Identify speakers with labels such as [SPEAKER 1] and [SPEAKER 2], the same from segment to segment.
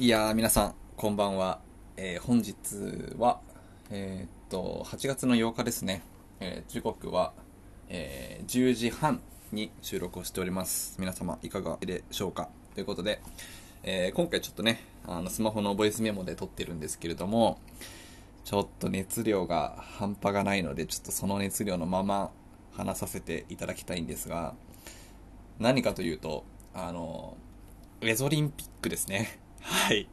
[SPEAKER 1] いやー、皆さん、こんばんは。えー本日は、えーっと、8月の8日ですね。えー時刻は、え10時半に収録をしております。皆様、いかがでしょうか？ということで、え今回ちょっとね、あの、スマホのボイスメモで撮ってるんですけれども、ちょっと熱量が半端がないので、ちょっとその熱量のまま話させていただきたいんですが、何かというと、あの、エゾリンピックですね。はい。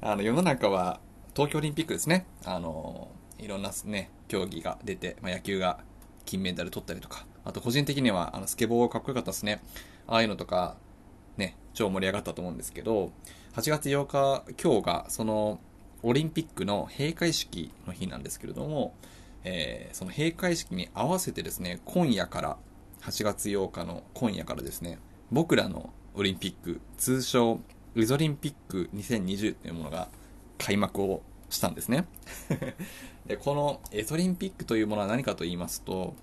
[SPEAKER 1] あの、世の中は、東京オリンピックですね。あの、いろんなね、競技が出て、まあ、野球が金メダル取ったりとか、あと個人的には、あの、スケボーがかっこよかったですね。ああいうのとか、ね、超盛り上がったと思うんですけど、8月8日、今日が、その、オリンピックの閉会式の日なんですけれども、えーその閉会式に合わせてですね、今夜から、8月8日の今夜からですね、僕らのオリンピック、通称、エゾリンピック2020というものが開幕をしたんですね。で、このエゾリンピックというものは何かと言いますと、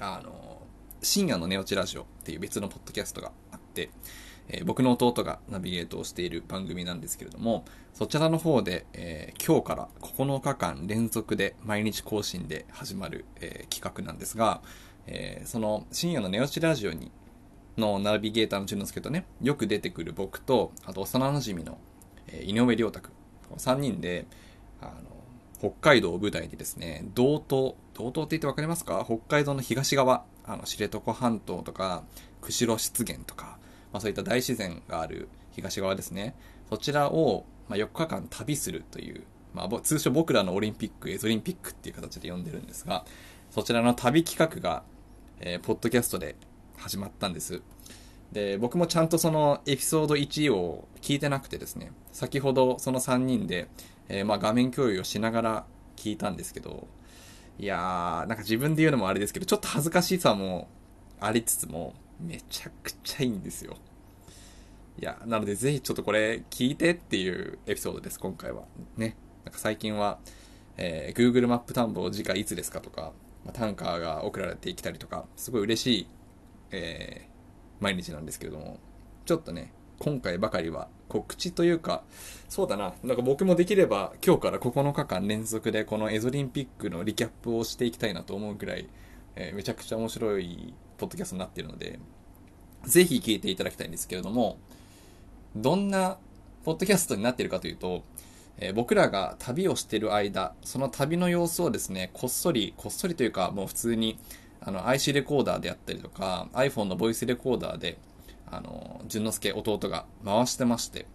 [SPEAKER 1] あの、深夜のネオチラジオっていう別のポッドキャストがあって、えー僕の弟がナビゲートをしている番組なんですけれども、そちらの方で、えー今日から9日間連続で毎日更新で始まる、えー企画なんですが、えその深夜のネオチラジオにのナビゲーターの淳之介とね、よく出てくる僕と、あと幼馴染の、井上亮太くん、3人で、あの、北海道を舞台にですね、道東、道東って言ってわかりますか？北海道の東側、あの、知床半島とか、釧路湿原とか、まあそういった大自然がある東側ですね。そちらを、まあ、4日間旅するという、まあ、通称僕らのオリンピック、エゾリンピックっていう形で呼んでるんですが、そちらの旅企画が、えーポッドキャストで始まったんです。で、僕もちゃんとそのエピソード1を聞いてなくてですね、先ほどその3人で、えーまあ画面共有をしながら聞いたんですけど、いやー、なんか自分で言うのもあれですけど、ちょっと恥ずかしさもありつつも、めちゃくちゃいいんですよ。いや、なのでぜひちょっとこれ聞いてっていうエピソードです、今回は。ね。なんか最近は、えー Google マップ探訪次回いつですかとか、まあ、タンカーが送られてきたりとか、すごい嬉しい、えー毎日なんですけれども、ちょっとね、今回ばかりは告知というか、そうだな、なんか僕もできれば今日から9日間連続でこのエゾリンピックのリキャップをしていきたいなと思うくらい、えーめちゃくちゃ面白いポッドキャストになっているので、ぜひ聞いていただきたいんですけれども、どんなポッドキャストになっているかというと、えー僕らが旅をしている間、その旅の様子をですね、こっそり、こっそりというか、もう普通に、あの、IC レコーダーであったりとか、iPhone のボイスレコーダーで、あの、淳之介弟が回してまして、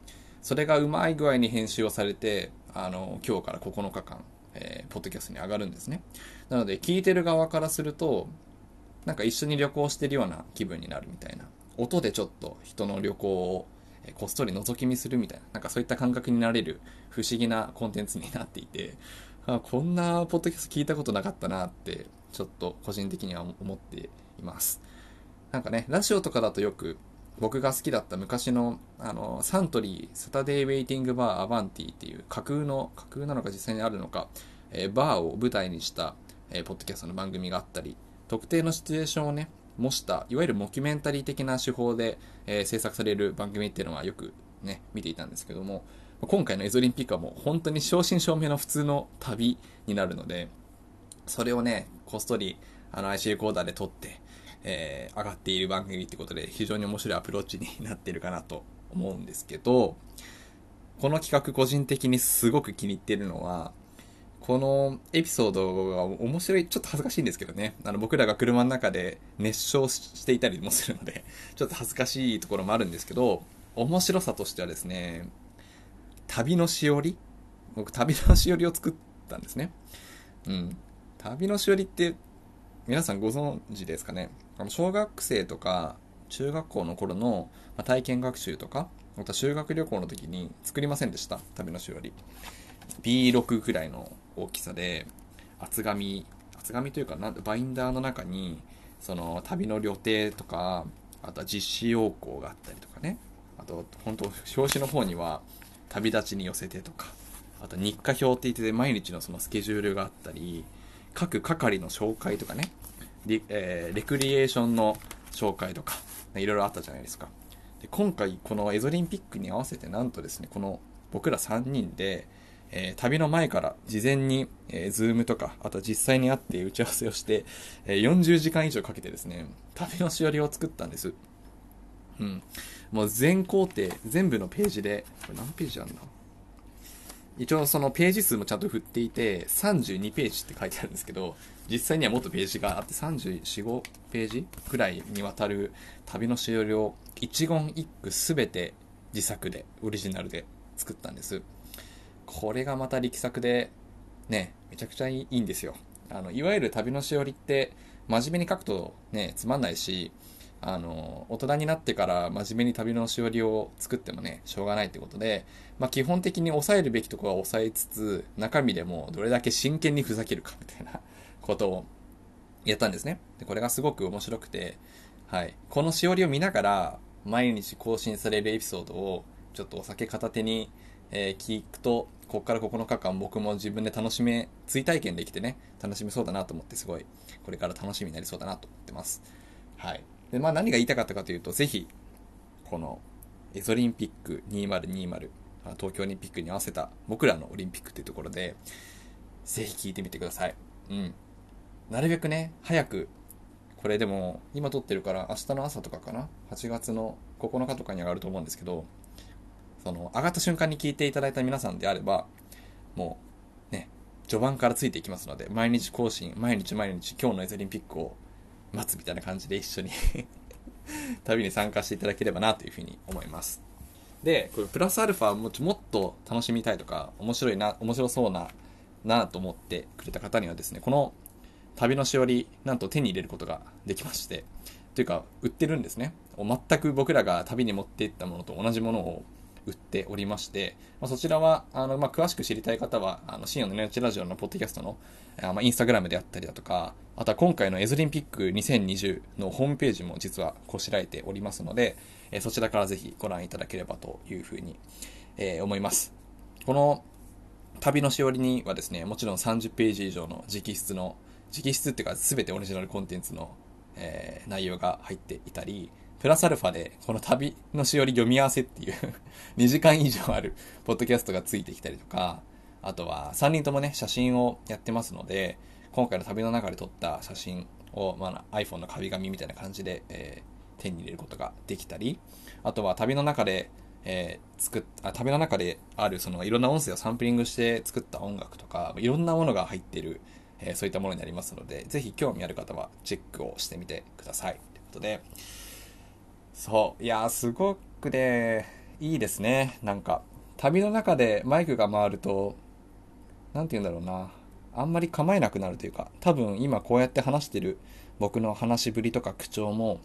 [SPEAKER 1] それがうまい具合に編集をされて、あの、今日から9日間、えーポッドキャストに上がるんですね。なので、聞いてる側からすると、なんか一緒に旅行してるような気分になるみたいな。音でちょっと人の旅行をえこっそり覗き見するみたいな、なんかそういった感覚になれる不思議なコンテンツになっていて、あこんなポッドキャスト聞いたことなかったなって、ちょっと個人的には思っています。なんかね、ラジオとかだとよく僕が好きだった昔のあのサントリーサタデーウェイティングバーアバンティっていう架空の架空なのか実際にあるのか、えーバーを舞台にした、えーポッドキャストの番組があったり特定のシチュエーションをね模したいわゆるモキュメンタリー的な手法で、えー制作される番組っていうのはよくね見ていたんですけども今回のエゾリンピックはもう本当に正真正銘の普通の旅になるのでそれをね、こっそり、あの、IC レコーダーで撮って、えー上がっている番組ってことで、非常に面白いアプローチになってるかなと思うんですけど、この企画個人的にすごく気に入ってるのは、このエピソードが面白い、ちょっと恥ずかしいんですけどね。あの、僕らが車の中で熱唱していたりもするので、ちょっと恥ずかしいところもあるんですけど、面白さとしてはですね、旅のしおり？僕、旅のしおりを作ったんですね。うん。旅のしおりって、皆さんご存知ですかね？あの小学生とか中学校の頃の体験学習とか、また修学旅行の時に作りませんでした旅のしおり。B6 くらいの大きさで、厚紙、厚紙というか、なバインダーの中に、その旅の旅程とか、あとは実施要項があったりとかね。あと、本当表紙の方には、旅立ちに寄せてとか、あと日課表って言ってて毎日のそのスケジュールがあったり、各係の紹介とかね、リ,、えーレクリエーションの紹介とか、いろいろあったじゃないですか。で今回このエゾリンピックに合わせてなんとですね、この僕ら3人で、えー、旅の前から事前に、えー、ズームとか、あと実際に会って打ち合わせをして、えー、40時間以上かけてですね、旅のしおりを作ったんです。うん。もう全工程、全部のページで、これ何ページあるんだ一応そのページ数もちゃんと振っていて、32ページって書いてあるんですけど、実際にはもっとページがあって34、5ページくらいにわたる旅のしおりを一言一句すべて自作で、オリジナルで作ったんです。これがまた力作で、ね、めちゃくちゃいいんですよ。あの、いわゆる旅のしおりって、真面目に書くとね、つまんないし、あの、大人になってから真面目に旅のしおりを作ってもね、しょうがないってことで、まあ基本的に抑えるべきところは抑えつつ、中身でもどれだけ真剣にふざけるかみたいなことをやったんですね。で、これがすごく面白くて、はい。このしおりを見ながら、毎日更新されるエピソードを、ちょっとお酒片手に、え、聞くと、こっから9日間僕も自分で楽しめ、追体験できてね、楽しめそうだなと思って、すごい、これから楽しみになりそうだなと思ってます。はい。で、まあ何が言いたかったかというと、ぜひ、この、エゾリンピック2020、東京オリンピックに合わせた僕らのオリンピックというところで、ぜひ聞いてみてください。うん。なるべくね、早く、これでも、今撮ってるから明日の朝とかかな ?8 月の9日とかに上がると思うんですけど、その、上がった瞬間に聞いていただいた皆さんであれば、もう、ね、序盤からついていきますので、毎日更新、毎日毎日今日のエゾリンピックを待つみたいな感じで一緒に 旅に参加していただければなというふうに思います。で、これプラスアルファももっと楽しみたいとか、面白いな、面白そうな、なと思ってくれた方にはですね、この旅のしおり、なんと手に入れることができまして、というか、売ってるんですね。全く僕らが旅に持っていったものと同じものを売っておりまして、まあ、そちらは、あの、まあ、詳しく知りたい方は、あの、深夜のネオチラジオのポッドキャストの、あまあ、インスタグラムであったりだとか、あとは今回のエズリンピック2020のホームページも実はこしらえておりますので、えそちらからぜひご覧いただければというふうに、えー、思います。この旅のしおりにはですね、もちろん30ページ以上の直筆の、直筆っていうか全てオリジナルコンテンツの、えー、内容が入っていたり、プラスアルファで、この旅のしおり読み合わせっていう 2時間以上あるポッドキャストがついてきたりとか、あとは3人ともね、写真をやってますので、今回の旅の中で撮った写真を、まあ、iPhone の壁紙みたいな感じで、えー、手に入れることができたり、あとは旅の中で、えー、作っあ旅の中であるそのいろんな音声をサンプリングして作った音楽とか、いろんなものが入っている、えー、そういったものになりますので、ぜひ興味ある方はチェックをしてみてください。ということで、そう。いやすごくね、いいですね。なんか、旅の中でマイクが回ると、なんて言うんだろうな。あんまり構えなくなるというか、多分今こうやって話してる僕の話しぶりとか口調も、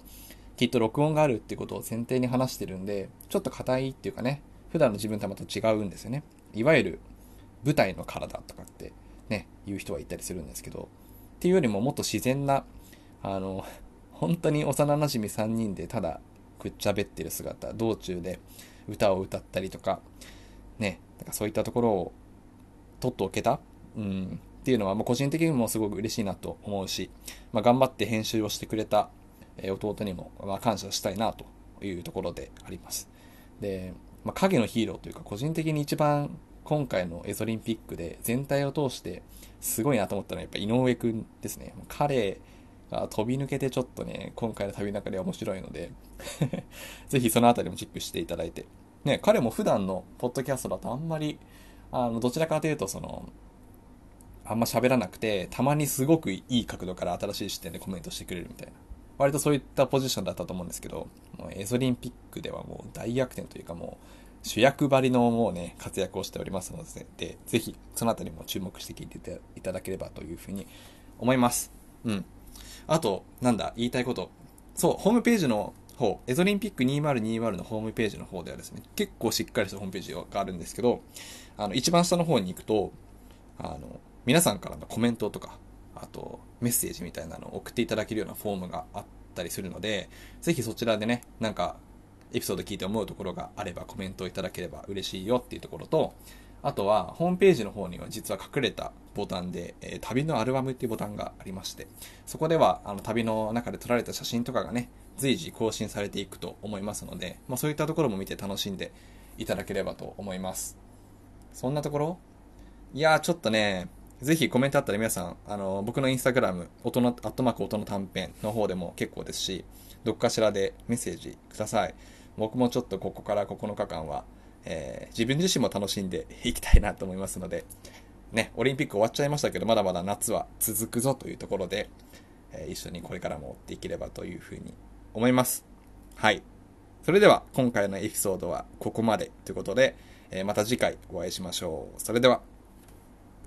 [SPEAKER 1] きっと録音があるってことを前提に話してるんで、ちょっと硬いっていうかね、普段の自分とはまた違うんですよね。いわゆる舞台の体とかってね、言う人はいたりするんですけど、っていうよりももっと自然な、あの、本当に幼馴染3人でただくっちゃべってる姿、道中で歌を歌ったりとか、ね、なんかそういったところを取っておけた、うん、っていうのは、ま、個人的にもすごく嬉しいなと思うし、まあ、頑張って編集をしてくれた、え弟にも、まあ、感謝したいなというところであります。で、まあ、影のヒーローというか、個人的に一番今回のエゾリンピックで全体を通してすごいなと思ったのはやっぱ井上くんですね。彼が飛び抜けてちょっとね、今回の旅の中で面白いので ぜひそのあたりもチェックしていただいて。ね、彼も普段のポッドキャストだとあんまり、あの、どちらかというとその、あんま喋らなくて、たまにすごくいい角度から新しい視点でコメントしてくれるみたいな。割とそういったポジションだったと思うんですけど、もうエゾリンピックではもう大逆転というかもう、主役張りのもうね、活躍をしておりますので、ぜひ、そのあたりも注目して聞いていただければというふうに思います。うん。あと、なんだ、言いたいこと。そう、ホームページの方、エゾリンピック2020のホームページの方ではですね、結構しっかりしたホームページがあるんですけど、あの、一番下の方に行くと、あの、皆さんからのコメントとか、あと、メッセージみたいなのを送っていただけるようなフォームがあったりするので、ぜひそちらでね、なんか、エピソード聞いて思うところがあればコメントをいただければ嬉しいよっていうところと、あとは、ホームページの方には実は隠れたボタンで、えー、旅のアルバムっていうボタンがありまして、そこでは、あの、旅の中で撮られた写真とかがね、随時更新されていくと思いますので、まあそういったところも見て楽しんでいただければと思います。そんなところ？いやー、ちょっとね、ぜひコメントあったら皆さん、あの、僕のインスタグラム、音の、アットマーク音の短編の方でも結構ですし、どっかしらでメッセージください。僕もちょっとここから9日間は、えー、自分自身も楽しんでいきたいなと思いますので、ね、オリンピック終わっちゃいましたけど、まだまだ夏は続くぞというところで、えー、一緒にこれからも追っていければというふうに思います。はい。それでは、今回のエピソードはここまでということで、えー、また次回お会いしましょう。それでは。